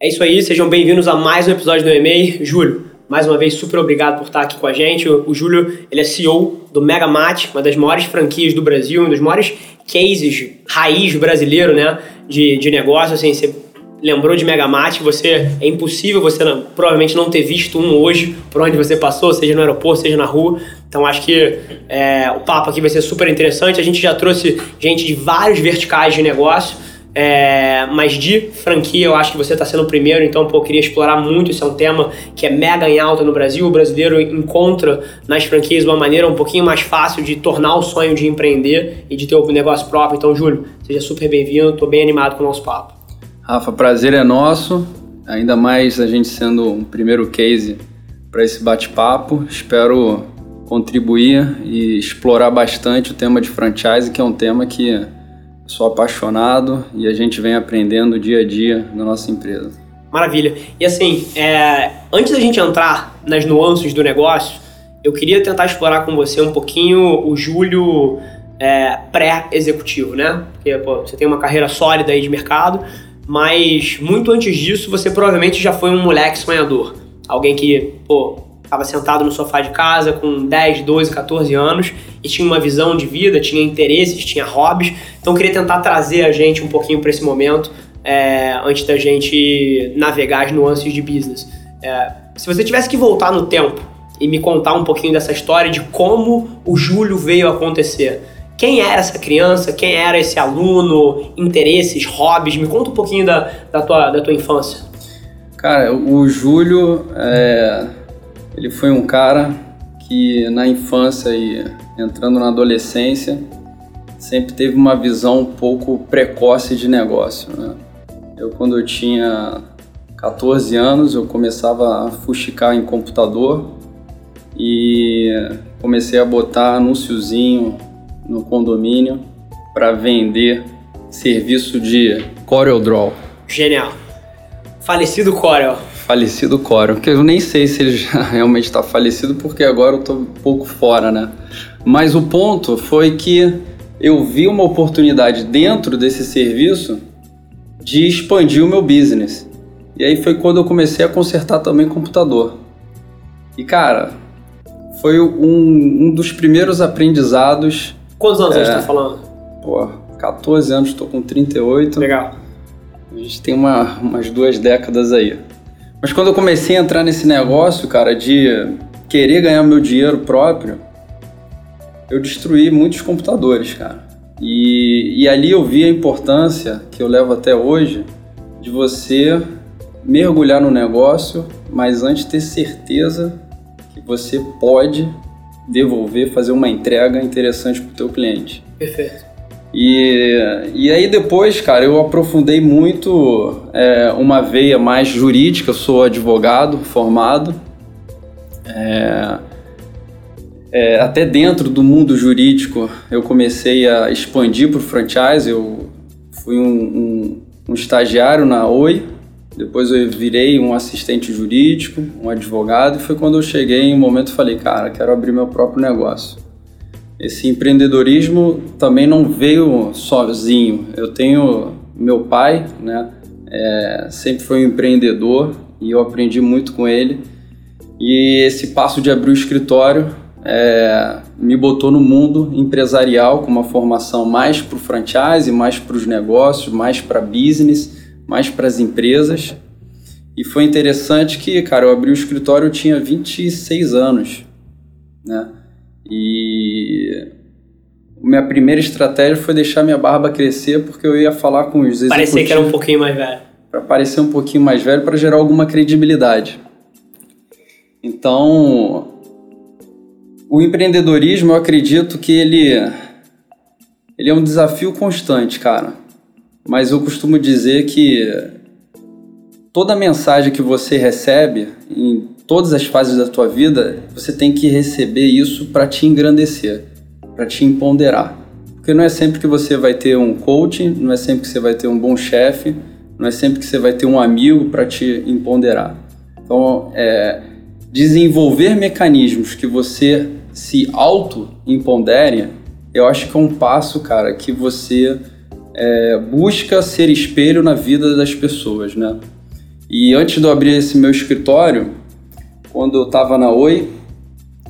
É isso aí, sejam bem-vindos a mais um episódio do EMEI. Júlio, mais uma vez, super obrigado por estar aqui com a gente. O, Júlio, ele é CEO do Megamat, uma das maiores franquias do Brasil, um dos maiores cases raiz brasileiro, né, de, de negócio. Assim, você lembrou de Megamat, você é impossível você não, provavelmente não ter visto um hoje por onde você passou, seja no aeroporto, seja na rua. Então acho que é, o papo aqui vai ser super interessante. A gente já trouxe gente de vários verticais de negócio. É, mas de franquia, eu acho que você está sendo o primeiro, então pô, eu queria explorar muito. Isso é um tema que é mega em alta no Brasil. O brasileiro encontra nas franquias uma maneira um pouquinho mais fácil de tornar o sonho de empreender e de ter o um negócio próprio. Então, Júlio, seja super bem-vindo, estou bem animado com o nosso papo. Rafa, prazer é nosso, ainda mais a gente sendo um primeiro case para esse bate-papo. Espero contribuir e explorar bastante o tema de franchise, que é um tema que sou apaixonado e a gente vem aprendendo dia a dia na nossa empresa. Maravilha. E assim, é, antes da gente entrar nas nuances do negócio, eu queria tentar explorar com você um pouquinho o Júlio é, pré-executivo, né? Porque pô, você tem uma carreira sólida aí de mercado, mas muito antes disso você provavelmente já foi um moleque sonhador. Alguém que, pô, estava sentado no sofá de casa com 10, 12, 14 anos e tinha uma visão de vida, tinha interesses, tinha hobbies. Então queria tentar trazer a gente um pouquinho para esse momento é, antes da gente navegar as nuances de business. É, se você tivesse que voltar no tempo e me contar um pouquinho dessa história de como o Júlio veio acontecer. Quem era essa criança? Quem era esse aluno? Interesses, hobbies? Me conta um pouquinho da, da, tua, da tua infância. Cara, o Júlio é ele foi um cara que na infância e entrando na adolescência sempre teve uma visão um pouco precoce de negócio. Né? Eu quando eu tinha 14 anos eu começava a fuxicar em computador e comecei a botar anúnciozinho no condomínio para vender serviço de CorelDRAW. Genial. Falecido Corel falecido Corel, que eu nem sei se ele já realmente está falecido, porque agora eu estou um pouco fora, né? Mas o ponto foi que eu vi uma oportunidade dentro desse serviço de expandir o meu business. E aí foi quando eu comecei a consertar também computador. E cara, foi um, um dos primeiros aprendizados. Quantos anos é, a gente tá falando? Pô, 14 anos, estou com 38. Legal. A gente tem uma, umas duas décadas aí. Mas quando eu comecei a entrar nesse negócio, cara, de querer ganhar meu dinheiro próprio, eu destruí muitos computadores, cara. E, e ali eu vi a importância, que eu levo até hoje, de você mergulhar no negócio, mas antes ter certeza que você pode devolver, fazer uma entrega interessante para o teu cliente. Perfeito. E, e aí depois, cara, eu aprofundei muito é, uma veia mais jurídica, eu sou advogado formado. É, é, até dentro do mundo jurídico eu comecei a expandir para o franchise, eu fui um, um, um estagiário na Oi, depois eu virei um assistente jurídico, um advogado, e foi quando eu cheguei em um momento e falei, cara, quero abrir meu próprio negócio esse empreendedorismo também não veio sozinho. Eu tenho meu pai, né? É, sempre foi um empreendedor e eu aprendi muito com ele. E esse passo de abrir o escritório é, me botou no mundo empresarial com uma formação mais para o franchise, mais para os negócios, mais para business, mais para as empresas. E foi interessante que, cara, eu abri o escritório eu tinha 26 anos, né? E minha primeira estratégia foi deixar minha barba crescer porque eu ia falar com os executivos. Parecer que era um pouquinho mais velho. Para parecer um pouquinho mais velho, para gerar alguma credibilidade. Então, o empreendedorismo, eu acredito que ele, ele é um desafio constante, cara. Mas eu costumo dizer que toda mensagem que você recebe em todas as fases da tua vida, você tem que receber isso para te engrandecer, para te empoderar. Porque não é sempre que você vai ter um coaching, não é sempre que você vai ter um bom chefe, não é sempre que você vai ter um amigo para te empoderar. Então, é, desenvolver mecanismos que você se auto-empodere, eu acho que é um passo, cara, que você é, busca ser espelho na vida das pessoas, né? E antes de eu abrir esse meu escritório, quando eu estava na Oi,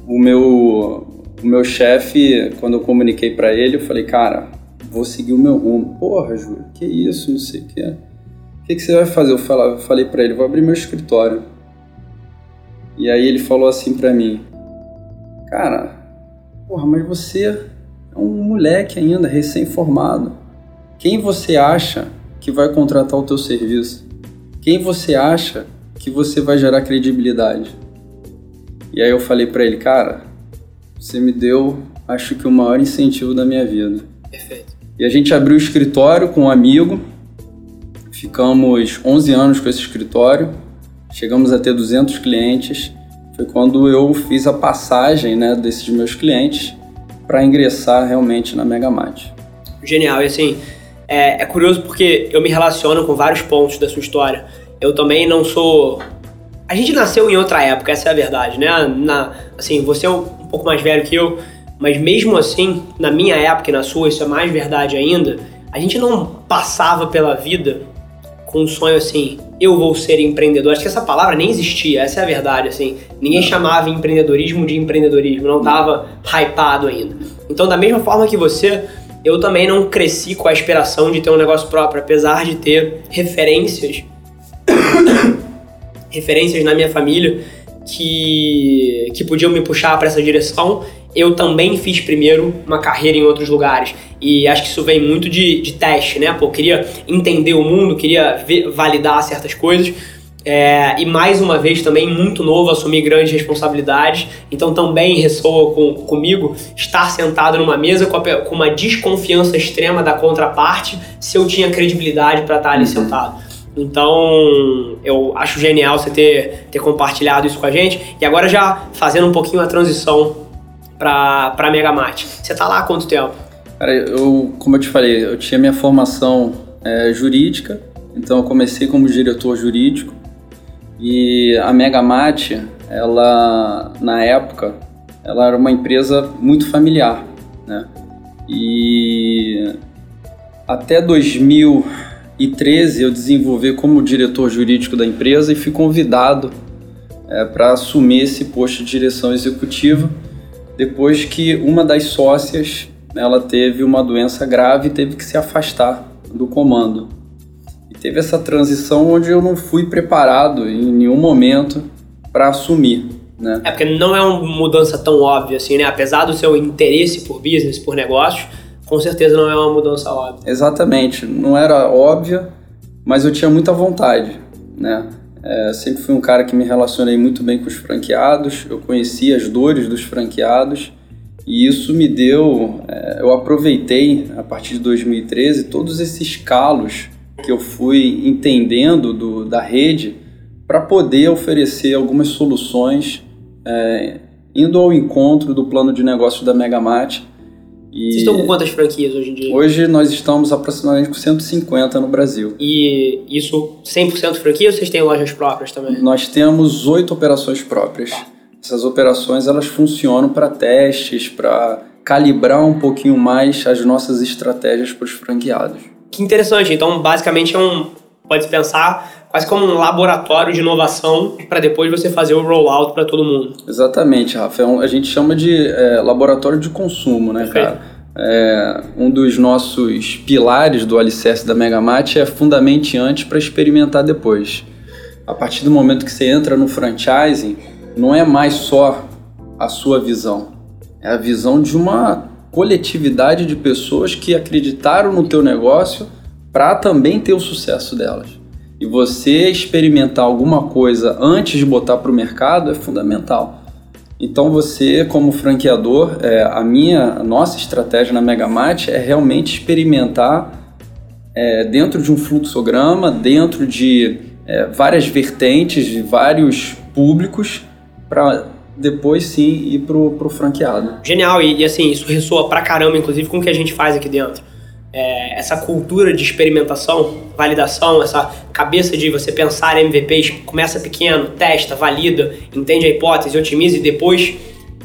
o meu, o meu chefe, quando eu comuniquei para ele, eu falei, cara, vou seguir o meu rumo. Porra, Júlio, que isso, não sei o que. O que, que você vai fazer? Eu falei, falei para ele, vou abrir meu escritório. E aí ele falou assim para mim, cara, porra, mas você é um moleque ainda, recém-formado. Quem você acha que vai contratar o teu serviço? Quem você acha que você vai gerar credibilidade? E aí eu falei para ele, cara, você me deu, acho que o maior incentivo da minha vida. Perfeito. E a gente abriu o escritório com um amigo, ficamos 11 anos com esse escritório, chegamos a ter 200 clientes. Foi quando eu fiz a passagem né, desses meus clientes para ingressar realmente na Megamate. Genial, e assim, é, é curioso porque eu me relaciono com vários pontos da sua história. Eu também não sou a gente nasceu em outra época, essa é a verdade, né? Na, assim, você é um, pouco mais velho que eu, mas mesmo assim, na minha época e na sua, isso é mais verdade ainda, a gente não passava pela vida com um sonho assim, eu vou ser empreendedor. Acho que essa palavra nem existia, essa é a verdade, assim. Ninguém chamava empreendedorismo de empreendedorismo, não estava hypado ainda. Então, da mesma forma que você, eu também não cresci com a aspiração de ter um negócio próprio, apesar de ter referências referências na minha família que, que podiam me puxar para essa direção. Eu também fiz primeiro uma carreira em outros lugares. E acho que isso vem muito de, de teste, né? Pô, queria entender o mundo, queria ver, validar certas coisas. É, e mais uma vez também muito novo, assumir grandes responsabilidades, então também ressoa com, comigo estar sentado numa mesa com, a, com, uma desconfiança extrema da contraparte se eu tinha credibilidade para estar ali uhum. sentado. Então, eu acho genial você ter, ter compartilhado isso com a gente. E agora já fazendo um pouquinho a transição para a Megamate. Você está lá há quanto tempo? Cara, eu, como eu te falei, eu tinha minha formação é, jurídica, então eu comecei como diretor jurídico. E a Megamate, ela, na época, ela era uma empresa muito familiar, né? E até 2000 2013 eu desenvolvi como diretor jurídico da empresa e fui convidado é, para assumir esse posto de direção executiva depois que uma das sócias ela teve uma doença grave e teve que se afastar do comando. Teve essa transição onde eu não fui preparado em nenhum momento para assumir. Né? É porque não é uma mudança tão óbvia assim, né? Apesar do seu interesse por business, por negócios, com certeza não é uma mudança óbvia. Exatamente, não era óbvia, mas eu tinha muita vontade, né? É, sempre fui um cara que me relacionei muito bem com os franqueados, eu conhecia as dores dos franqueados e isso me deu, é, eu aproveitei a partir de 2013 todos esses calos que eu fui entendendo do, da rede para poder oferecer algumas soluções é, indo ao encontro do plano de negócio da Megamate e Vocês estão com quantas franquias hoje em dia? Hoje nós estamos aproximadamente com 150 no Brasil. E isso 100% franquia ou vocês têm lojas próprias também? Nós temos oito operações próprias. Tá. Essas operações elas funcionam para testes, para calibrar um pouquinho mais as nossas estratégias para os franqueados. Que interessante. Então, basicamente é um pode pensar quase como um laboratório de inovação para depois você fazer o rollout para todo mundo. Exatamente, Rafael. É a gente chama de é, laboratório de consumo, né, Perfeito. cara? É, um dos nossos pilares do alicerce da Megamate é fundamente antes para experimentar depois. A partir do momento que você entra no franchising, não é mais só a sua visão, é a visão de uma coletividade de pessoas que acreditaram no teu negócio para também ter o sucesso delas. E você experimentar alguma coisa antes de botar para o mercado é fundamental. Então você, como franqueador, é, a minha, a nossa estratégia na Megamate é realmente experimentar é, dentro de um fluxograma, dentro de é, várias vertentes, de vários públicos, para depois sim ir pro, pro franqueado. Genial, e, e assim, isso ressoa pra caramba, inclusive, com o que a gente faz aqui dentro é, essa cultura de experimentação, validação, essa cabeça de você pensar em MVPs, começa pequeno, testa, valida, entende a hipótese, otimiza e depois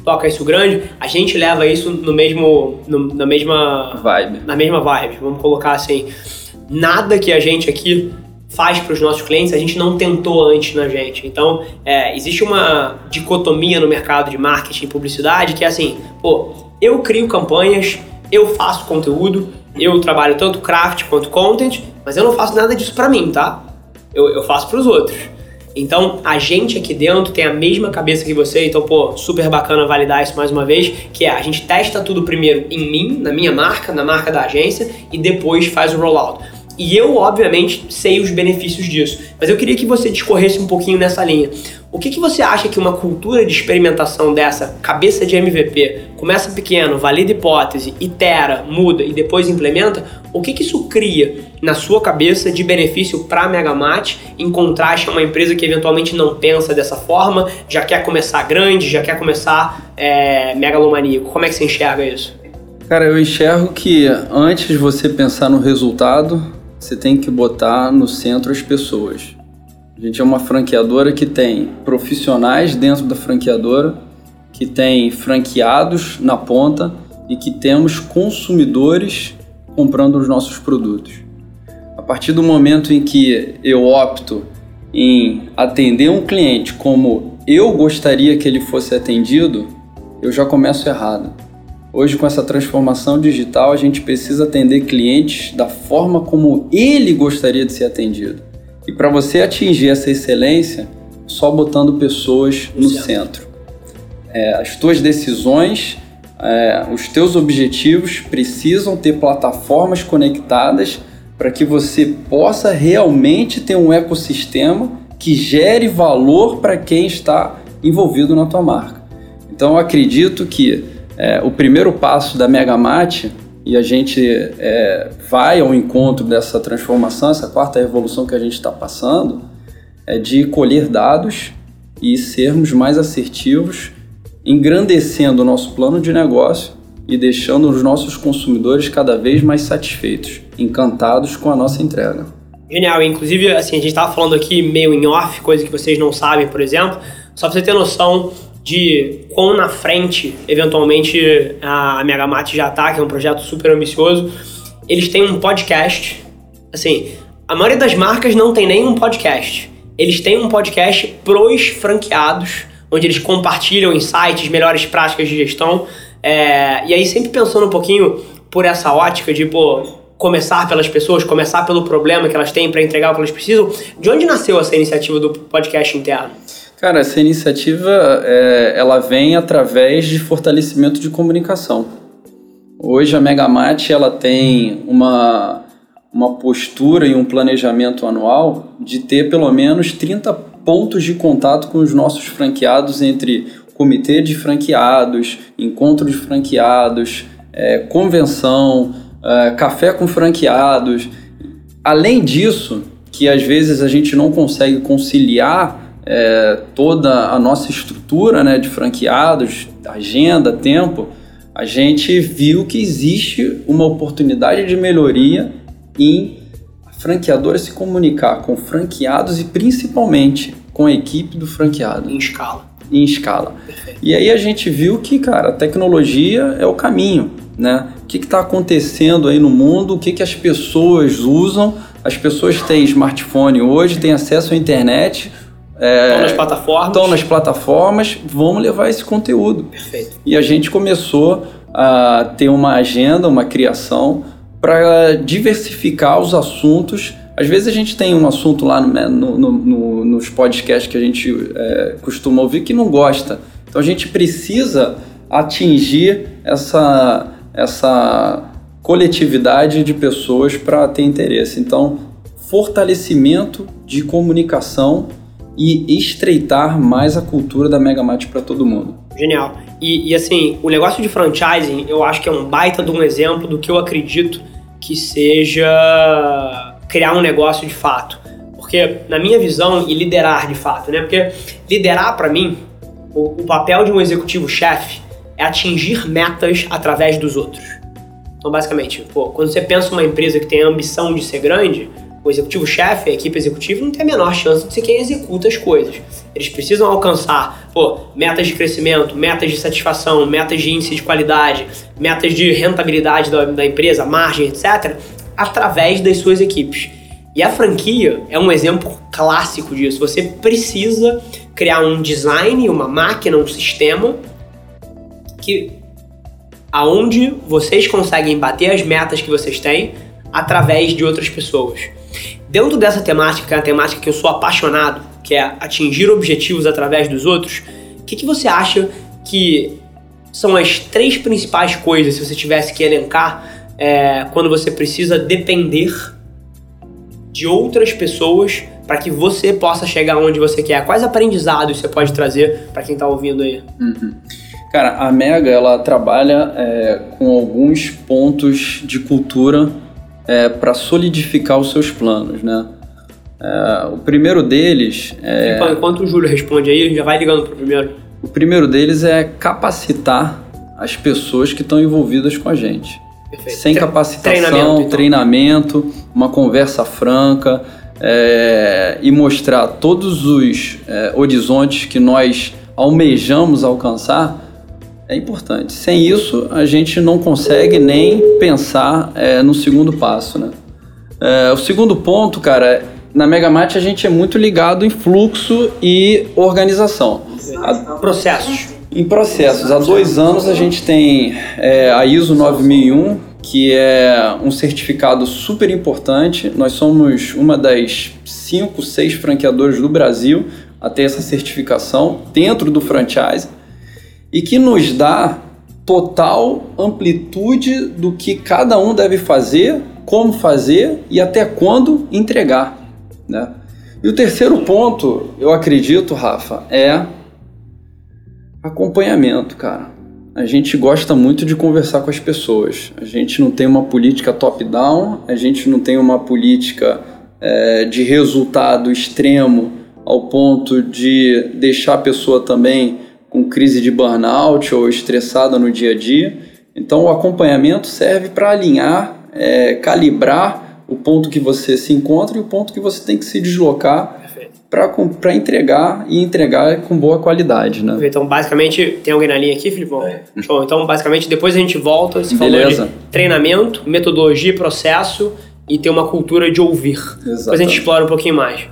toca isso grande, a gente leva isso no mesmo, no, na mesma vibe. Na mesma vibe, vamos colocar assim. Nada que a gente aqui faz para os nossos clientes, a gente não tentou antes na gente. Então, é, existe uma dicotomia no mercado de marketing e publicidade que é assim, pô, eu crio campanhas, eu faço conteúdo, eu trabalho tanto craft quanto content, mas eu não faço nada disso para mim, tá? Eu, eu faço para os outros. Então, a gente aqui dentro tem a mesma cabeça que você, então, pô, super bacana validar isso mais uma vez, que é a gente testa tudo primeiro em mim, na minha marca, na marca da agência, e depois faz o rollout. E eu, obviamente, sei os benefícios disso. Mas eu queria que você discorresse um pouquinho nessa linha. O que, que você acha que uma cultura de experimentação dessa, cabeça de MVP, começa pequeno, valida hipótese, itera, muda e depois implementa, o que, que isso cria na sua cabeça de benefício para a Megamat em contraste a uma empresa que eventualmente não pensa dessa forma, já quer começar grande, já quer começar é, megalomaníaco? Como é que você enxerga isso? Cara, eu enxergo que antes de você pensar no resultado, você tem que botar no centro as pessoas. A gente é uma franqueadora que tem profissionais dentro da franqueadora, que tem franqueados na ponta e que temos consumidores comprando os nossos produtos. A partir do momento em que eu opto em atender um cliente como eu gostaria que ele fosse atendido, eu já começo errado. Hoje, com essa transformação digital, a gente precisa atender clientes da forma como ele gostaria de ser atendido. E para você atingir essa excelência, só botando pessoas no centro. É, as tuas decisões, é, os teus objetivos precisam ter plataformas conectadas para que você possa realmente ter um ecossistema que gere valor para quem está envolvido na tua marca. Então, eu acredito que é, o primeiro passo da Megamate, e a gente é, vai ao encontro dessa transformação, essa quarta revolução que a gente está passando, é de colher dados e sermos mais assertivos, engrandecendo o nosso plano de negócio e deixando os nossos consumidores cada vez mais satisfeitos, encantados com a nossa entrega. Genial, inclusive assim, a gente estava falando aqui meio em off, coisa que vocês não sabem, por exemplo, só para você ter noção de quão na frente, eventualmente, a Megamate já está, que é um projeto super ambicioso. Eles têm um podcast. Assim, a maioria das marcas não tem nenhum podcast. Eles têm um podcast pros franqueados, onde eles compartilham insights, melhores práticas de gestão. É, e aí, sempre pensando um pouquinho por essa ótica de, pô, começar pelas pessoas, começar pelo problema que elas têm para entregar o que elas precisam. De onde nasceu essa iniciativa do podcast interno? Cara, essa iniciativa é, ela vem através de fortalecimento de comunicação. Hoje a Megamate ela tem uma, uma postura e um planejamento anual de ter pelo menos 30 pontos de contato com os nossos franqueados entre comitê de franqueados, encontro de franqueados, é, convenção, é, café com franqueados. Além disso, que às vezes a gente não consegue conciliar é, toda a nossa estrutura né, de franqueados, agenda, tempo, a gente viu que existe uma oportunidade de melhoria em a franqueadora se comunicar com franqueados e principalmente com a equipe do franqueado. Em escala. Em escala. Perfeito. E aí a gente viu que, cara, a tecnologia é o caminho, né? O que está acontecendo aí no mundo, o que, que as pessoas usam. As pessoas têm smartphone hoje, têm acesso à internet, é, estão nas plataformas. Estão nas plataformas, vamos levar esse conteúdo. Perfeito. E a gente começou a ter uma agenda, uma criação para diversificar os assuntos. Às vezes a gente tem um assunto lá no, no, no, nos podcasts que a gente é, costuma ouvir que não gosta. Então a gente precisa atingir essa, essa coletividade de pessoas para ter interesse. Então, fortalecimento de comunicação e estreitar mais a cultura da Megamate para todo mundo. Genial. E, e, assim, o negócio de franchising, eu acho que é um baita de um exemplo do que eu acredito que seja criar um negócio de fato. Porque, na minha visão, e liderar de fato, né? Porque liderar, para mim, o, o papel de um executivo-chefe é atingir metas através dos outros. Então, basicamente, pô, quando você pensa uma empresa que tem a ambição de ser grande, o executivo-chefe, a equipe executiva, não tem a menor chance de ser quem executa as coisas. Eles precisam alcançar pô, metas de crescimento, metas de satisfação, metas de índice de qualidade, metas de rentabilidade da, da empresa, margem, etc., através das suas equipes. E a franquia é um exemplo clássico disso. Você precisa criar um design, uma máquina, um sistema que aonde vocês conseguem bater as metas que vocês têm através de outras pessoas. Dentro dessa temática, que é a temática que eu sou apaixonado, que é atingir objetivos através dos outros, o que, que você acha que são as três principais coisas, se você tivesse que elencar, é, quando você precisa depender de outras pessoas para que você possa chegar onde você quer? Quais aprendizados você pode trazer para quem está ouvindo aí? Uhum. Cara, a Mega ela trabalha é, com alguns pontos de cultura é, para solidificar os seus planos, né? É, o primeiro deles é. Enquanto o Júlio responde aí, já vai ligando para o primeiro. O primeiro deles é capacitar as pessoas que estão envolvidas com a gente. Perfeito. Sem capacitação, treinamento, então. treinamento, uma conversa franca é, e mostrar todos os é, horizontes que nós almejamos alcançar é importante. Sem isso, a gente não consegue nem pensar é, no segundo passo, né? É, o segundo ponto, cara, na Megamate a gente é muito ligado em fluxo e organização. A, processos. Em processos. Há dois anos a gente tem é, a ISO 9001, que é um certificado super importante. Nós somos uma das cinco, seis franqueadores do Brasil a ter essa certificação dentro do franchise e que nos dá total amplitude do que cada um deve fazer, como fazer e até quando entregar. Né? E o terceiro ponto, eu acredito, Rafa, é acompanhamento, cara. A gente gosta muito de conversar com as pessoas. A gente não tem uma política top-down, a gente não tem uma política é, de resultado extremo ao ponto de deixar a pessoa também com crise de burnout ou estressada no dia a dia. Então, o acompanhamento serve para alinhar, é, calibrar o ponto que você se encontra e o ponto que você tem que se deslocar para entregar e entregar com boa qualidade, né? Então, basicamente, tem alguém na linha aqui, Filipão? É. Show. Então, basicamente, depois a gente volta, se Beleza. de treinamento, metodologia, processo e ter uma cultura de ouvir. Exatamente. Depois a gente explora um pouquinho mais.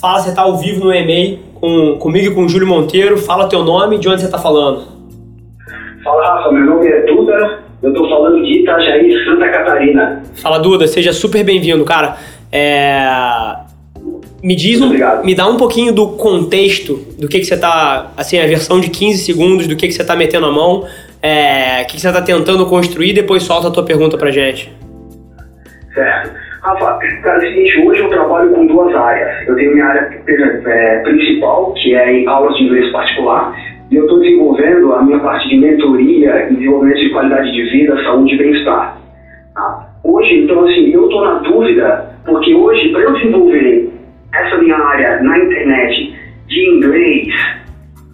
Fala, você está ao vivo no e-mail com, comigo e com o Júlio Monteiro. Fala teu nome e de onde você está falando. Fala, Rafa. Meu nome é Duda. Eu estou falando de Itajaí, Santa Catarina. Fala, Duda. Seja super bem-vindo, cara. É... Me diz um, me dá um pouquinho do contexto do que, que você está, assim, a versão de 15 segundos, do que, que você está metendo a mão, é, o que, que você está tentando construir, depois solta a tua pergunta pra gente. Certo. Rafa, cara, é o seguinte, hoje eu trabalho com duas áreas. Eu tenho minha área é, principal, que é em aulas de inglês particular, e eu estou desenvolvendo a minha parte de mentoria e desenvolvimento de qualidade de vida, saúde e bem-estar. Tá? Hoje, então, assim, eu estou na dúvida, porque hoje, para eu desenvolver essa minha área na internet de inglês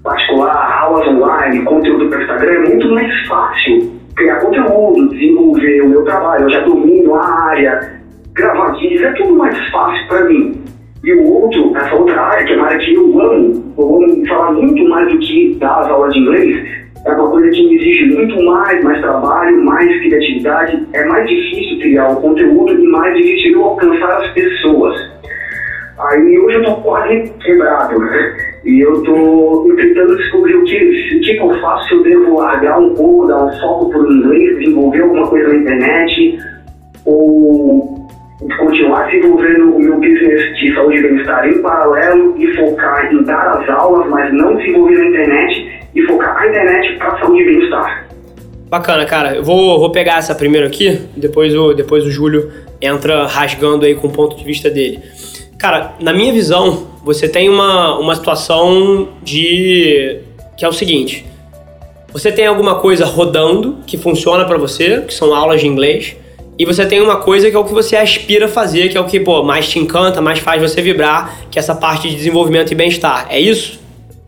particular, aulas online, conteúdo para Instagram, é muito mais fácil criar conteúdo, desenvolver o meu trabalho. Eu já domino a área, gravar vídeos, é tudo mais fácil para mim. E o outro, essa outra área, que é uma área que eu amo, eu amo falar muito mais do que dar as aulas de inglês, é uma coisa que me exige muito mais, mais trabalho, mais criatividade. É mais difícil criar o conteúdo e mais difícil eu alcançar as pessoas. Aí hoje eu tô quase quebrado, né? E eu tô tentando descobrir o que, o que eu faço, se eu devo largar um pouco, dar um foco pro inglês, desenvolver alguma coisa na internet, ou continuar desenvolvendo o meu business de saúde e bem-estar em paralelo e focar em dar as aulas, mas não desenvolver na internet e focar a internet para saúde e bem-estar. Bacana, cara. Eu vou, vou pegar essa primeiro aqui, depois o, depois o Júlio entra rasgando aí com o ponto de vista dele. Cara, na minha visão, você tem uma, uma situação de. que é o seguinte: você tem alguma coisa rodando que funciona para você, que são aulas de inglês, e você tem uma coisa que é o que você aspira a fazer, que é o que pô, mais te encanta, mais faz você vibrar, que é essa parte de desenvolvimento e bem-estar. É isso?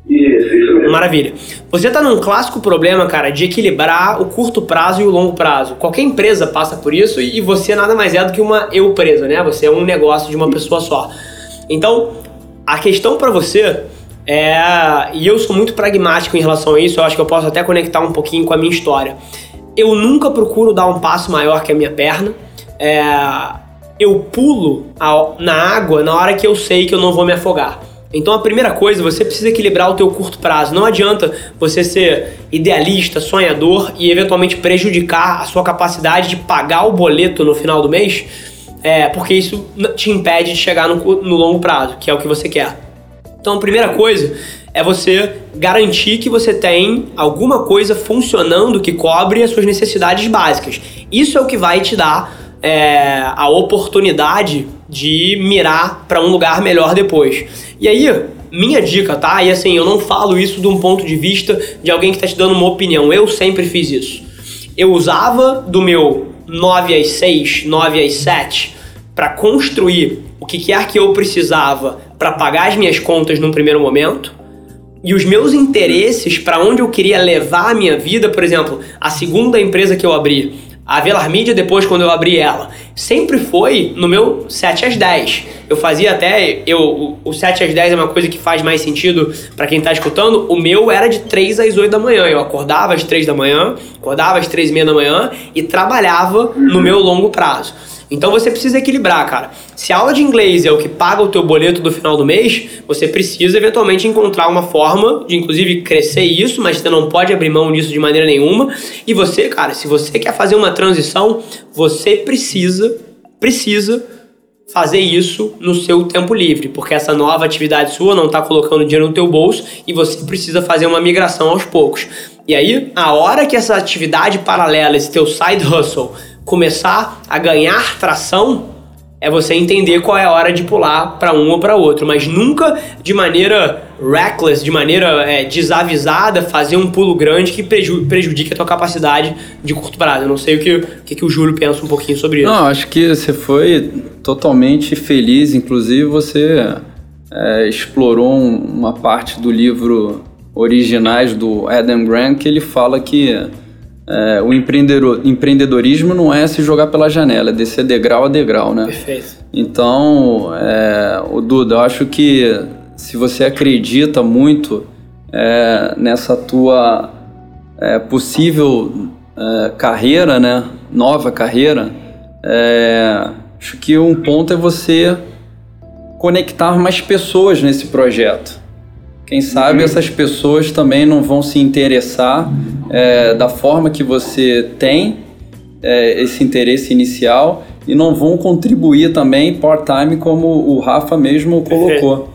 Isso, isso mesmo. Maravilha. Você tá num clássico problema, cara, de equilibrar o curto prazo e o longo prazo. Qualquer empresa passa por isso e você nada mais é do que uma eu presa, né? Você é um negócio de uma pessoa só. Então, a questão para você é, e eu sou muito pragmático em relação a isso, eu acho que eu posso até conectar um pouquinho com a minha história. Eu nunca procuro dar um passo maior que a minha perna. É, eu pulo na água na hora que eu sei que eu não vou me afogar. Então a primeira coisa, você precisa equilibrar o teu curto prazo. Não adianta você ser idealista, sonhador e eventualmente prejudicar a sua capacidade de pagar o boleto no final do mês, é, porque isso te impede de chegar no, no longo prazo, que é o que você quer. Então a primeira coisa é você garantir que você tem alguma coisa funcionando que cobre as suas necessidades básicas. Isso é o que vai te dar é, a oportunidade de mirar para um lugar melhor depois. E aí, minha dica, tá? E assim, eu não falo isso de um ponto de vista de alguém que está te dando uma opinião. Eu sempre fiz isso. Eu usava do meu 9 às 6, 9 às 7 para construir o que quer que eu precisava para pagar as minhas contas num primeiro momento. E os meus interesses para onde eu queria levar a minha vida, por exemplo, a segunda empresa que eu abri, a Velar Media, depois, quando eu abri ela, sempre foi no meu 7 às 10. Eu fazia até. Eu, o 7 às 10 é uma coisa que faz mais sentido para quem tá escutando. O meu era de 3 às 8 da manhã. Eu acordava às 3 da manhã, acordava às 3 e meia da manhã e trabalhava no meu longo prazo. Então você precisa equilibrar, cara. Se a aula de inglês é o que paga o teu boleto do final do mês, você precisa eventualmente encontrar uma forma de inclusive crescer isso, mas você não pode abrir mão disso de maneira nenhuma. E você, cara, se você quer fazer uma transição, você precisa precisa fazer isso no seu tempo livre, porque essa nova atividade sua não está colocando dinheiro no teu bolso e você precisa fazer uma migração aos poucos. E aí, a hora que essa atividade paralela, esse teu side hustle, começar a ganhar tração, é você entender qual é a hora de pular para um ou para outro, mas nunca de maneira reckless, de maneira é, desavisada, fazer um pulo grande que prejudique a tua capacidade de curto prazo. Eu não sei o que, o que, que o Júlio pensa um pouquinho sobre isso. Não, acho que você foi totalmente feliz, inclusive você é, explorou uma parte do livro originais do Adam Grant que ele fala que é, o empreendedor, empreendedorismo não é se jogar pela janela, é descer degrau a degrau, né? Perfeito. Então, é, o Duda, eu acho que se você acredita muito é, nessa tua é, possível é, carreira, né? Nova carreira, é, acho que um ponto é você conectar mais pessoas nesse projeto. Quem sabe uhum. essas pessoas também não vão se interessar é, da forma que você tem é, esse interesse inicial e não vão contribuir também part-time como o Rafa mesmo colocou.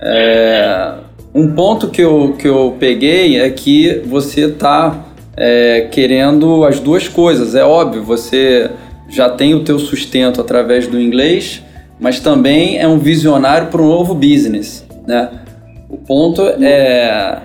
É, um ponto que eu, que eu peguei é que você está é, querendo as duas coisas. É óbvio, você já tem o teu sustento através do inglês, mas também é um visionário para um novo business, né? O ponto é,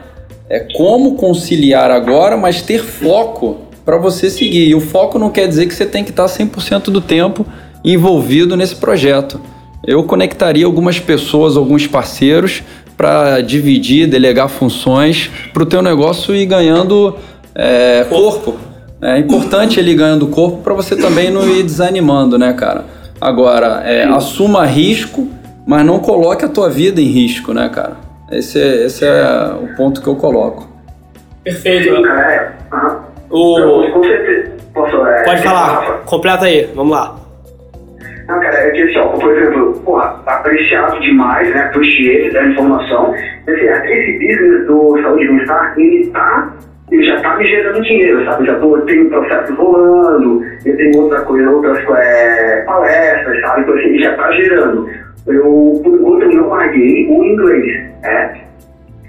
é como conciliar agora, mas ter foco para você seguir. E o foco não quer dizer que você tem que estar 100% do tempo envolvido nesse projeto. Eu conectaria algumas pessoas, alguns parceiros para dividir, delegar funções para o teu negócio ir ganhando é, corpo. É importante ele ganhando corpo para você também não ir desanimando, né, cara? Agora, é, assuma risco, mas não coloque a tua vida em risco, né, cara? Esse é, esse é o ponto que eu coloco. Perfeito. Sim, é. Uhum. O... com certeza. Posso, é, Pode falar. Completa aí. Vamos lá. Não, cara, é que assim, ó, por exemplo, porra, apreciado demais, né? Appreciate da informação. Assim, esse business do saúde e bem-estar, ele tá ele já tá me gerando dinheiro, sabe? Eu já tô, tenho processo rolando, eu tenho outra coisa, outras é, palestras, sabe? Então, assim, ele já tá gerando eu, por enquanto, não larguei o inglês. É.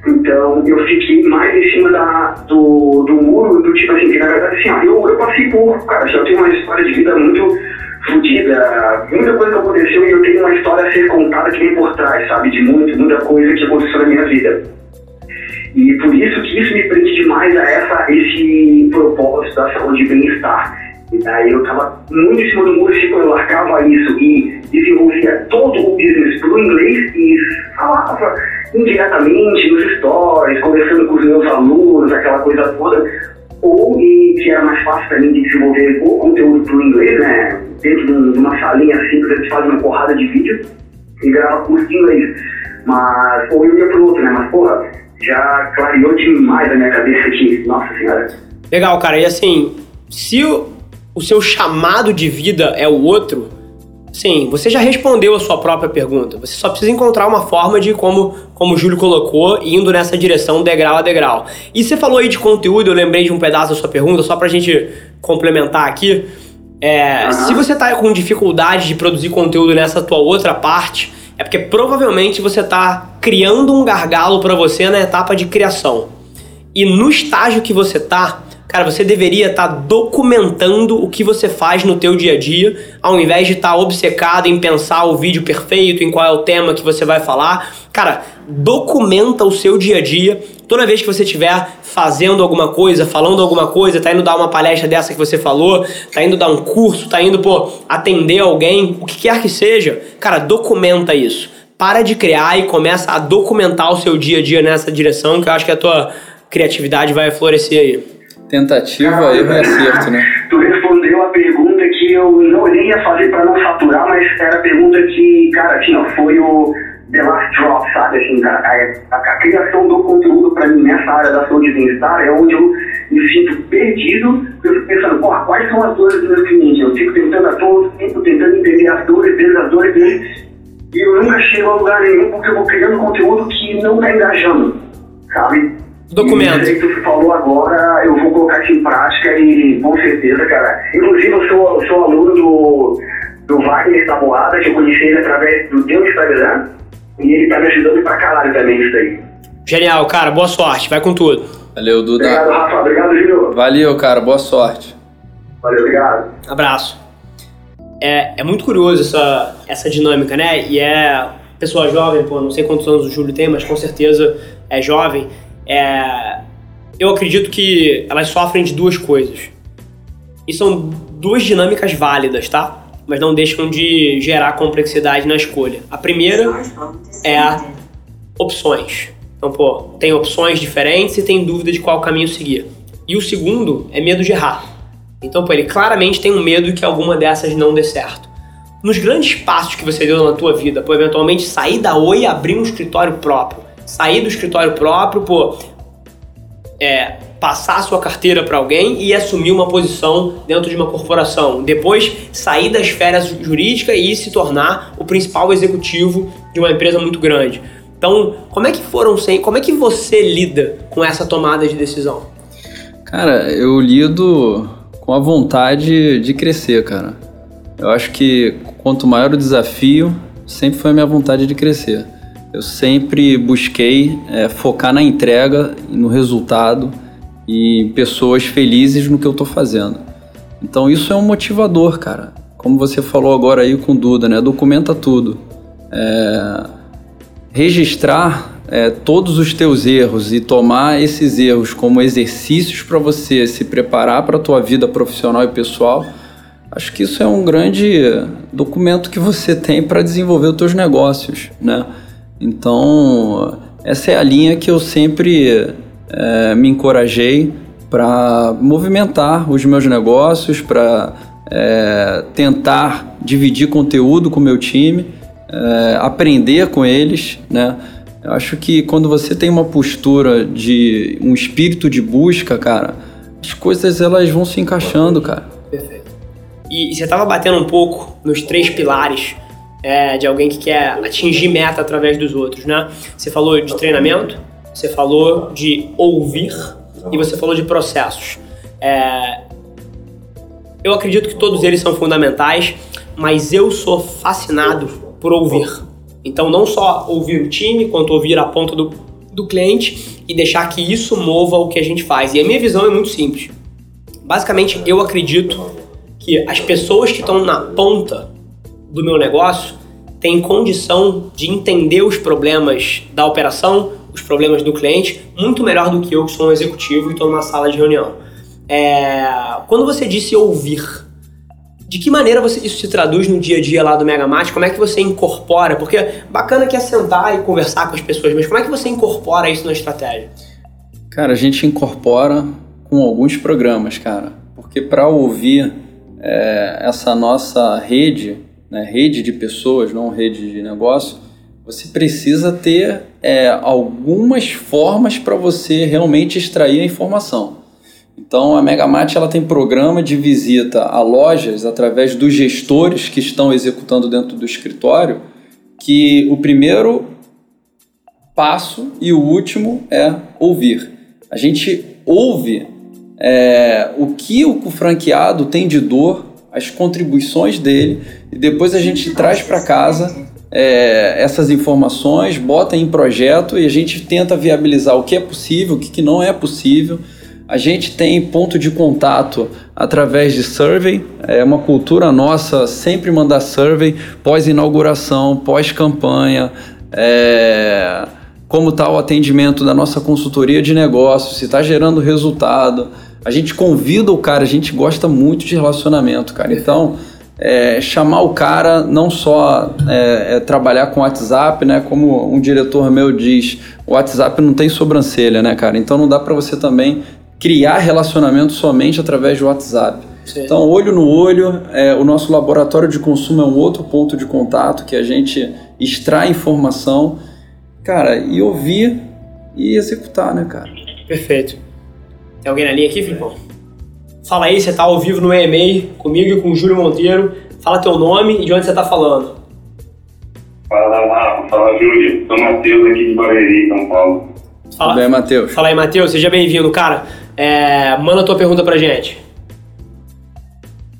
Então, eu fiquei mais em cima da, do, do muro, do tipo assim, que na verdade, assim, ó, eu, eu passei por, cara, já tenho uma história de vida muito fodida, muita coisa que aconteceu e eu tenho uma história a ser contada que vem por trás, sabe, de muito, muita coisa que aconteceu na minha vida. E por isso que isso me prende demais a essa, esse propósito da saúde e bem-estar. E daí eu tava muito em cima do muro, tipo, eu largava isso e desenvolvia todo o business pro inglês e falava indiretamente nos stories, conversando com os meus alunos, aquela coisa toda. Ou, e que era mais fácil para mim de desenvolver o conteúdo pro inglês, né? Dentro de uma salinha simples, a gente faz uma porrada de vídeo e grava curso de inglês. Mas, ou eu ia pro outro, né? Mas, porra, já clareou demais a minha cabeça aqui. Nossa Senhora. Legal, cara. E assim, se o o seu chamado de vida é o outro, Sim, você já respondeu a sua própria pergunta. Você só precisa encontrar uma forma de, como, como o Júlio colocou, indo nessa direção degrau a degrau. E você falou aí de conteúdo, eu lembrei de um pedaço da sua pergunta, só pra gente complementar aqui. É, uhum. Se você tá com dificuldade de produzir conteúdo nessa tua outra parte, é porque provavelmente você tá criando um gargalo para você na etapa de criação. E no estágio que você tá, Cara, você deveria estar tá documentando o que você faz no teu dia a dia, ao invés de estar tá obcecado em pensar o vídeo perfeito, em qual é o tema que você vai falar. Cara, documenta o seu dia a dia. Toda vez que você estiver fazendo alguma coisa, falando alguma coisa, tá indo dar uma palestra dessa que você falou, tá indo dar um curso, tá indo, pô, atender alguém, o que quer que seja, cara, documenta isso. Para de criar e começa a documentar o seu dia a dia nessa direção, que eu acho que a tua criatividade vai florescer aí. Tentativa, erro e acerto, né? Tu respondeu a pergunta que eu não ia fazer para não saturar, mas era a pergunta que, cara, assim, ó, foi o The Last Drop, sabe? Assim, cara, a, a, a criação do conteúdo para mim nessa área da saúde e bem-estar é onde eu me sinto perdido. Eu fico pensando, porra, quais são as dores dos meus clientes? Eu fico tentando a todo tempo, tentando entender as dores deles, as dores deles, e eu nunca chego a lugar nenhum porque eu vou criando conteúdo que não tá engajando, sabe? Documento. Isso que você falou agora, eu vou colocar isso em prática e com certeza, cara. Inclusive, eu sou, sou aluno do, do Wagner Taboada, que eu conheci ele através do teu Instagram, e ele tá me ajudando pra caralho também isso daí. Genial, cara. Boa sorte. Vai com tudo. Valeu, Duda. Obrigado, Rafa. Obrigado, Júlio. Valeu, cara. Boa sorte. Valeu, obrigado. Abraço. É, é muito curioso essa, essa dinâmica, né? E é pessoa jovem, pô, não sei quantos anos o Júlio tem, mas com certeza é jovem é, eu acredito que elas sofrem de duas coisas. E são duas dinâmicas válidas, tá? Mas não deixam de gerar complexidade na escolha. A primeira é opções. Então, pô, tem opções diferentes e tem dúvida de qual caminho seguir. E o segundo é medo de errar. Então, pô, ele claramente tem um medo que alguma dessas não dê certo. Nos grandes passos que você deu na tua vida, por eventualmente sair da Oi e abrir um escritório próprio, sair do escritório próprio, pô, é, passar a sua carteira para alguém e assumir uma posição dentro de uma corporação. Depois, sair da esfera jurídica e se tornar o principal executivo de uma empresa muito grande. Então, como é que foram sem, como é que você lida com essa tomada de decisão? Cara, eu lido com a vontade de crescer, cara. Eu acho que quanto maior o desafio, sempre foi a minha vontade de crescer. Eu sempre busquei é, focar na entrega, no resultado e pessoas felizes no que eu estou fazendo. Então isso é um motivador, cara. Como você falou agora aí com o Duda, né? Documenta tudo. É, registrar é, todos os teus erros e tomar esses erros como exercícios para você se preparar para a tua vida profissional e pessoal, acho que isso é um grande documento que você tem para desenvolver os teus negócios, né? Então, essa é a linha que eu sempre é, me encorajei para movimentar os meus negócios, para é, tentar dividir conteúdo com o meu time, é, aprender com eles, né? Eu acho que quando você tem uma postura de um espírito de busca, cara, as coisas elas vão se encaixando, cara. Perfeito. E, você estava batendo um pouco nos três pilares é, de alguém que quer atingir meta através dos outros, né? Você falou de treinamento, você falou de ouvir e você falou de processos. É, eu acredito que todos eles são fundamentais, mas eu sou fascinado por ouvir. Então, não só ouvir o time, quanto ouvir a ponta do, do cliente e deixar que isso mova o que a gente faz. E a minha visão é muito simples. Basicamente, eu acredito que as pessoas que estão na ponta do meu negócio tem condição de entender os problemas da operação, os problemas do cliente, muito melhor do que eu, que sou um executivo e estou numa sala de reunião. É... Quando você disse ouvir, de que maneira você, isso se traduz no dia a dia lá do Megamate? Como é que você incorpora? Porque bacana que é sentar e conversar com as pessoas, mas como é que você incorpora isso na estratégia? Cara, a gente incorpora com alguns programas, cara. Porque para ouvir é, essa nossa rede, né, rede de pessoas, não rede de negócio, você precisa ter é, algumas formas para você realmente extrair a informação. Então a Megamate ela tem programa de visita a lojas através dos gestores que estão executando dentro do escritório, que o primeiro passo e o último é ouvir. A gente ouve é, o que o franqueado tem de dor, as contribuições dele, e depois a gente traz para casa é, essas informações, bota em projeto e a gente tenta viabilizar o que é possível, o que, que não é possível. A gente tem ponto de contato através de survey, é uma cultura nossa sempre mandar survey pós-inauguração, pós-campanha, é, como está o atendimento da nossa consultoria de negócios, se está gerando resultado. A gente convida o cara, a gente gosta muito de relacionamento, cara. Então, é, chamar o cara não só é, é trabalhar com WhatsApp, né? Como um diretor meu diz, o WhatsApp não tem sobrancelha, né, cara? Então não dá para você também criar relacionamento somente através do WhatsApp. Sim. Então, olho no olho, é, o nosso laboratório de consumo é um outro ponto de contato que a gente extrai informação, cara, e ouvir e executar, né, cara? Perfeito. Tem alguém na linha aqui, Filipão? Fala aí, você tá ao vivo no EMA comigo e com o Júlio Monteiro. Fala teu nome e de onde você tá falando. Fala, Rafa. Fala, Júlio. Sou Matheus aqui de Barueri, São Paulo. Fala, Tudo bem, Matheus? Fala aí, Matheus. Seja bem-vindo, cara. É, manda a tua pergunta pra gente.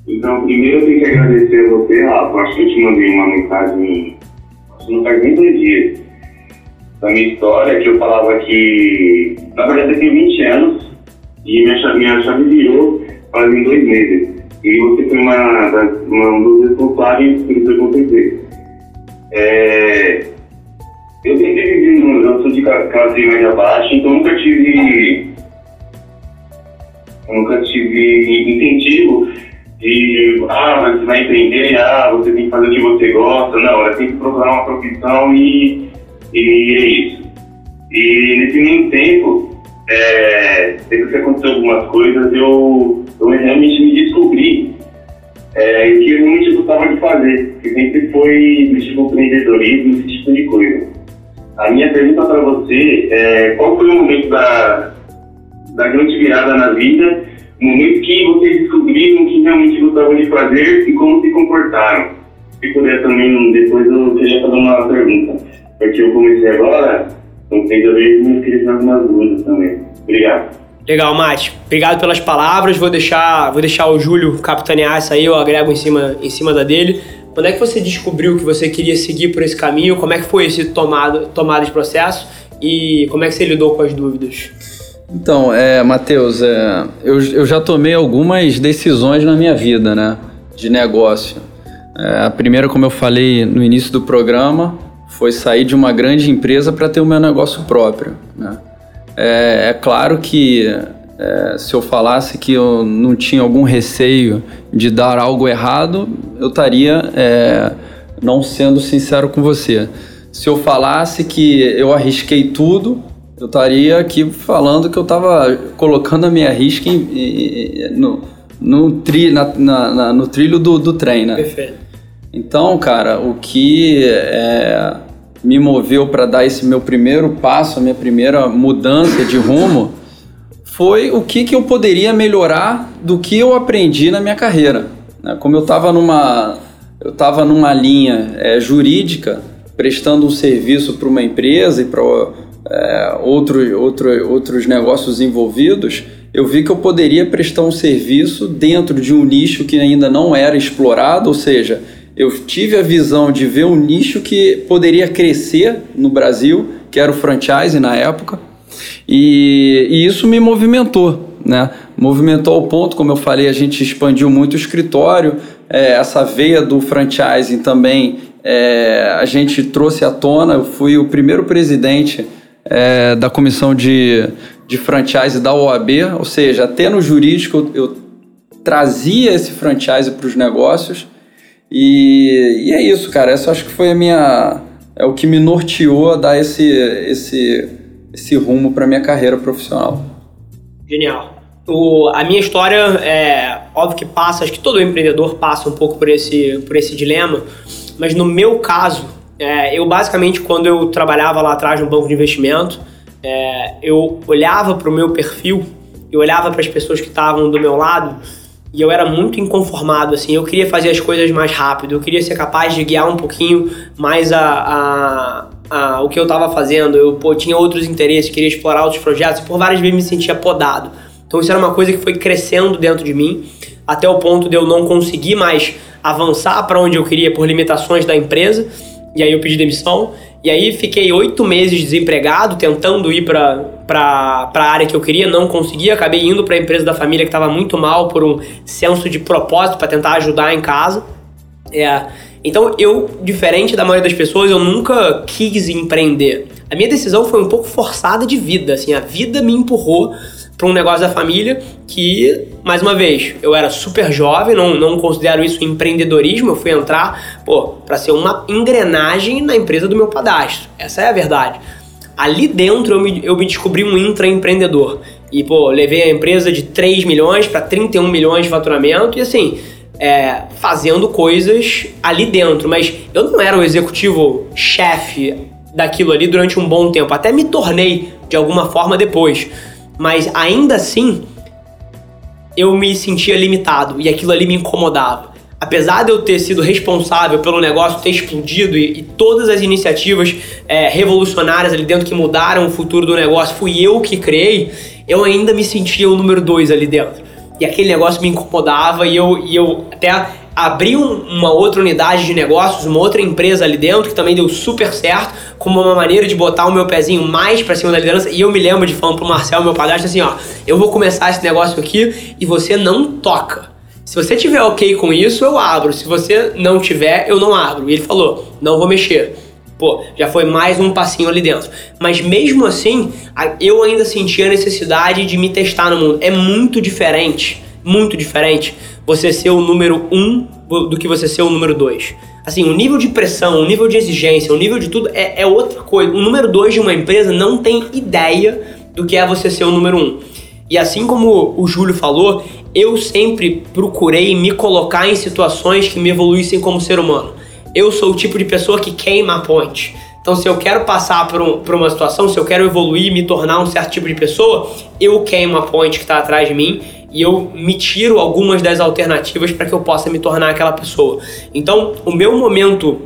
Então, primeiro eu tenho que agradecer a você, Rafa. Acho que eu te mandei uma mensagem, acho que não faz nem dois dias, da minha história, que eu falava que, na verdade, eu tenho 20 anos e minha chave, minha chave virou fazem dois meses. E você foi uma, uma dos responsáveis por isso acontecer. É, eu sempre vivi, eu sou de classe média baixa, então nunca tive. Nunca tive incentivo de, ah, você vai empreender, ah, você tem que fazer o que você gosta. Não, eu tenho que procurar uma profissão e, e é isso. E nesse mesmo tempo, é, depois que aconteceu algumas coisas, eu, eu realmente me descobri é, que eu realmente gostava de fazer, que sempre foi mexer com empreendedorismo, esse tipo de coisa. A minha pergunta para você é qual foi o momento da, da grande virada na vida, o momento que vocês descobriram que realmente gostavam de fazer e como se comportaram? Se puder também, depois eu queria fazer uma pergunta, porque eu comecei agora então tem também me inscrever algumas dúvidas também. Obrigado. Legal, Mate. Obrigado pelas palavras. Vou deixar, vou deixar o Júlio capitanear isso aí, eu agrego em cima, em cima da dele. Quando é que você descobriu que você queria seguir por esse caminho? Como é que foi esse tomado, tomada de processo? E como é que você lidou com as dúvidas? Então, é, Matheus, é, eu, eu já tomei algumas decisões na minha vida, né? De negócio. É, a primeira, como eu falei no início do programa, foi sair de uma grande empresa para ter o meu negócio próprio. Né? É, é, claro que é, se eu falasse que eu não tinha algum receio de dar algo errado, eu estaria é, não sendo sincero com você. Se eu falasse que eu arrisquei tudo, eu estaria aqui falando que eu estava colocando a minha risca em, em, no, no, tri, na, na, no trilho do, do trem, né? Perfeito. Então, cara, o que é, me moveu para dar esse meu primeiro passo, a minha primeira mudança de rumo, foi o que, que eu poderia melhorar do que eu aprendi na minha carreira. Né? Como eu estava numa, eu tava numa linha é, jurídica, prestando um serviço para uma empresa e para é, outro, outro, outros negócios envolvidos, eu vi que eu poderia prestar um serviço dentro de um nicho que ainda não era explorado, ou seja, eu tive a visão de ver um nicho que poderia crescer no Brasil, que era o franchise na época, e, e isso me movimentou, né? Movimentou ao ponto, como eu falei, a gente expandiu muito o escritório, é, essa veia do franchising também é, a gente trouxe à tona. Eu fui o primeiro presidente é, da comissão de, de franchise da OAB, ou seja, até no jurídico eu, eu trazia esse franchise para os negócios e, e é isso, cara. Essa acho que foi a minha. É o que me norteou a dar esse, esse, esse rumo para minha carreira profissional. Genial. O, a minha história é óbvio que passa, acho que todo empreendedor passa um pouco por esse, por esse dilema, mas no meu caso, é, eu basicamente, quando eu trabalhava lá atrás no banco de investimento, é, eu olhava para o meu perfil e olhava para as pessoas que estavam do meu lado e eu era muito inconformado, assim. Eu queria fazer as coisas mais rápido, eu queria ser capaz de guiar um pouquinho mais a, a, a o que eu estava fazendo. Eu pô, tinha outros interesses, queria explorar outros projetos e por várias vezes me sentia podado. Então isso era uma coisa que foi crescendo dentro de mim até o ponto de eu não conseguir mais avançar para onde eu queria por limitações da empresa. E aí eu pedi demissão. E aí fiquei oito meses desempregado, tentando ir para a área que eu queria, não conseguia. Acabei indo para a empresa da família que estava muito mal por um senso de propósito para tentar ajudar em casa. É, então eu, diferente da maioria das pessoas, eu nunca quis empreender. A minha decisão foi um pouco forçada de vida, assim, a vida me empurrou para um negócio da família que, mais uma vez, eu era super jovem, não, não considero isso empreendedorismo, eu fui entrar, pô, para ser uma engrenagem na empresa do meu padastro. Essa é a verdade. Ali dentro eu me, eu me descobri um intraempreendedor. E, pô, levei a empresa de 3 milhões para 31 milhões de faturamento e assim, é, fazendo coisas ali dentro. Mas eu não era o executivo chefe daquilo ali durante um bom tempo. Até me tornei de alguma forma depois mas ainda assim eu me sentia limitado e aquilo ali me incomodava. Apesar de eu ter sido responsável pelo negócio ter explodido e, e todas as iniciativas é, revolucionárias ali dentro que mudaram o futuro do negócio, fui eu que criei, eu ainda me sentia o número dois ali dentro. E aquele negócio me incomodava e eu, e eu até abri um, uma outra unidade de negócios, uma outra empresa ali dentro, que também deu super certo, como uma maneira de botar o meu pezinho mais para cima da liderança. E eu me lembro de falar pro Marcel, meu padrasto, assim: ó, eu vou começar esse negócio aqui e você não toca. Se você tiver ok com isso, eu abro. Se você não tiver, eu não abro. E ele falou: não vou mexer. Pô, já foi mais um passinho ali dentro. Mas mesmo assim, eu ainda sentia a necessidade de me testar no mundo. É muito diferente, muito diferente você ser o número um do que você ser o número dois. Assim, o nível de pressão, o nível de exigência, o nível de tudo é, é outra coisa. O número dois de uma empresa não tem ideia do que é você ser o número um. E assim como o Júlio falou, eu sempre procurei me colocar em situações que me evoluíssem como ser humano. Eu sou o tipo de pessoa que queima a ponte. Então, se eu quero passar por, um, por uma situação, se eu quero evoluir, me tornar um certo tipo de pessoa, eu queimo a ponte que está atrás de mim e eu me tiro algumas das alternativas para que eu possa me tornar aquela pessoa. Então, o meu momento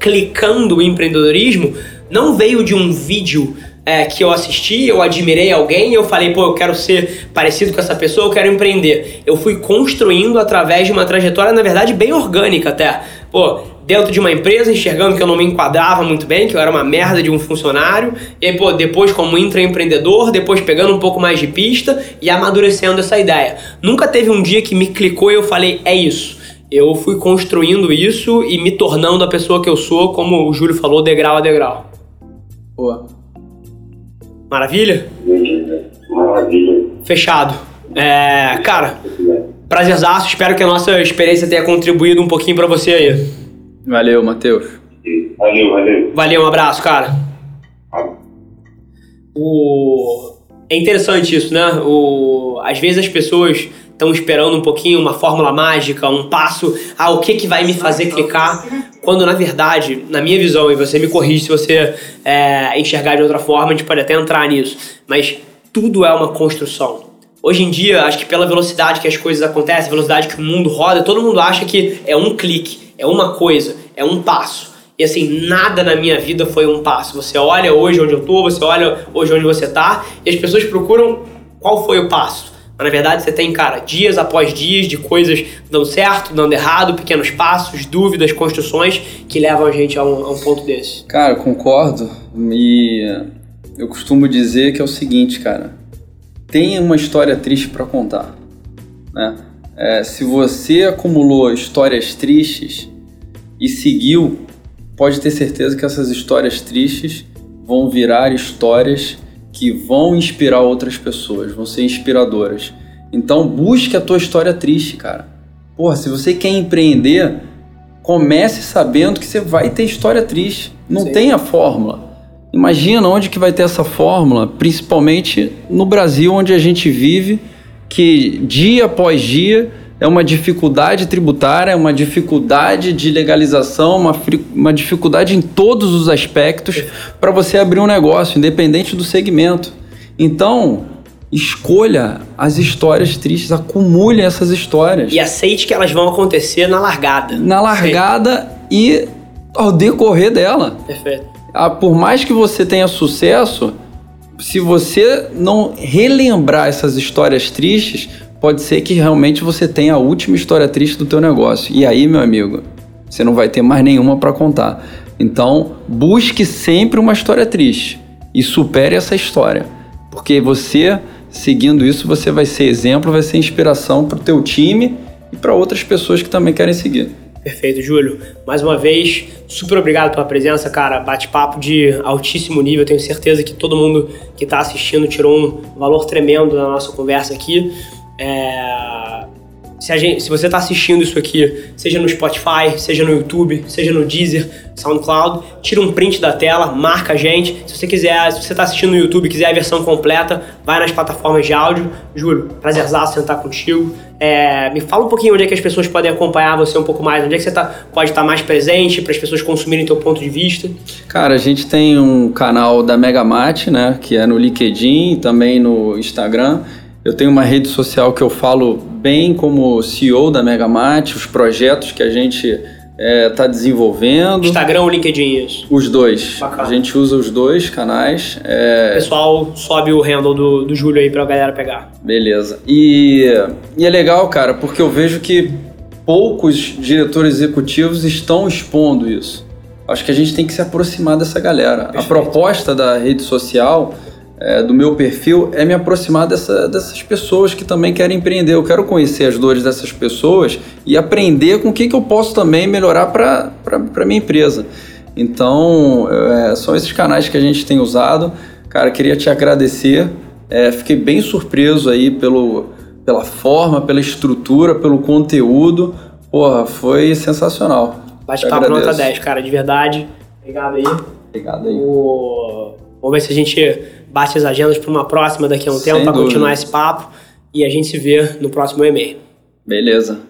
clicando o empreendedorismo não veio de um vídeo é, que eu assisti, eu admirei alguém e eu falei, pô, eu quero ser parecido com essa pessoa, eu quero empreender. Eu fui construindo através de uma trajetória, na verdade, bem orgânica até. Pô, dentro de uma empresa, enxergando que eu não me enquadrava muito bem, que eu era uma merda de um funcionário, e aí, pô, depois como intraempreendedor, depois pegando um pouco mais de pista e amadurecendo essa ideia. Nunca teve um dia que me clicou e eu falei, é isso. Eu fui construindo isso e me tornando a pessoa que eu sou, como o Júlio falou, degrau a degrau. Boa. Maravilha? Maravilha. Fechado. É, cara, prazerzaço. Espero que a nossa experiência tenha contribuído um pouquinho para você aí. Valeu, Matheus. Valeu, valeu. Valeu, um abraço, cara. O... É interessante isso, né? O... Às vezes as pessoas estão esperando um pouquinho uma fórmula mágica, um passo, ah, o que, que vai me fazer clicar? Quando na verdade, na minha visão, e você me corrige se você é, enxergar de outra forma, a gente pode até entrar nisso, mas tudo é uma construção. Hoje em dia, acho que pela velocidade que as coisas acontecem, velocidade que o mundo roda, todo mundo acha que é um clique é uma coisa, é um passo. E assim, nada na minha vida foi um passo. Você olha hoje onde eu tô, você olha hoje onde você tá, e as pessoas procuram qual foi o passo. Mas na verdade você tem, cara, dias após dias de coisas dando certo, dando errado, pequenos passos, dúvidas, construções que levam a gente a um, a um ponto desse. Cara, concordo. E eu costumo dizer que é o seguinte, cara. Tem uma história triste para contar, né? É, se você acumulou histórias tristes e seguiu, pode ter certeza que essas histórias tristes vão virar histórias que vão inspirar outras pessoas, vão ser inspiradoras. Então busque a tua história triste, cara. Porra, se você quer empreender, comece sabendo que você vai ter história triste. Não Sim. tem a fórmula. Imagina onde que vai ter essa fórmula, principalmente no Brasil onde a gente vive que dia após dia é uma dificuldade tributária, é uma dificuldade de legalização, uma, uma dificuldade em todos os aspectos para você abrir um negócio, independente do segmento. Então, escolha as histórias tristes, acumule essas histórias. E aceite que elas vão acontecer na largada. Na largada e ao decorrer dela. Perfeito. Ah, por mais que você tenha sucesso, se você não relembrar essas histórias tristes, pode ser que realmente você tenha a última história triste do teu negócio. E aí, meu amigo, você não vai ter mais nenhuma para contar. Então, busque sempre uma história triste e supere essa história, porque você seguindo isso você vai ser exemplo, vai ser inspiração para o teu time e para outras pessoas que também querem seguir. Perfeito, Júlio. Mais uma vez, super obrigado pela presença, cara. Bate-papo de altíssimo nível. Tenho certeza que todo mundo que está assistindo tirou um valor tremendo da nossa conversa aqui. É... Se, gente, se, você está assistindo isso aqui, seja no Spotify, seja no YouTube, seja no Deezer, SoundCloud, tira um print da tela, marca a gente. Se você quiser, se você está assistindo no YouTube e quiser a versão completa, vai nas plataformas de áudio. Juro, prazerzaço sentar contigo. É, me fala um pouquinho onde é que as pessoas podem acompanhar você um pouco mais, onde é que você tá, pode estar tá mais presente para as pessoas consumirem teu ponto de vista. Cara, a gente tem um canal da Megamate, né, que é no LinkedIn, também no Instagram. Eu tenho uma rede social que eu falo bem como CEO da Megamate, os projetos que a gente está é, tá desenvolvendo. Instagram ou LinkedIn? Os dois. Bacana. A gente usa os dois canais. É... O pessoal sobe o handle do, do Júlio aí pra galera pegar. Beleza. E, e é legal, cara, porque eu vejo que poucos diretores executivos estão expondo isso. Acho que a gente tem que se aproximar dessa galera. Perfeito. A proposta da rede social é, do meu perfil é me aproximar dessa, dessas pessoas que também querem empreender. Eu quero conhecer as dores dessas pessoas e aprender com o que, que eu posso também melhorar para a minha empresa. Então, é, são esses canais que a gente tem usado. Cara, queria te agradecer. É, fiquei bem surpreso aí pelo, pela forma, pela estrutura, pelo conteúdo. Porra, foi sensacional. Bate-papo nota 10, cara, de verdade. Obrigado aí. Obrigado aí. O... Vamos ver se a gente bate as agendas para uma próxima daqui a um Sem tempo para continuar esse papo e a gente se vê no próximo e-mail. Beleza.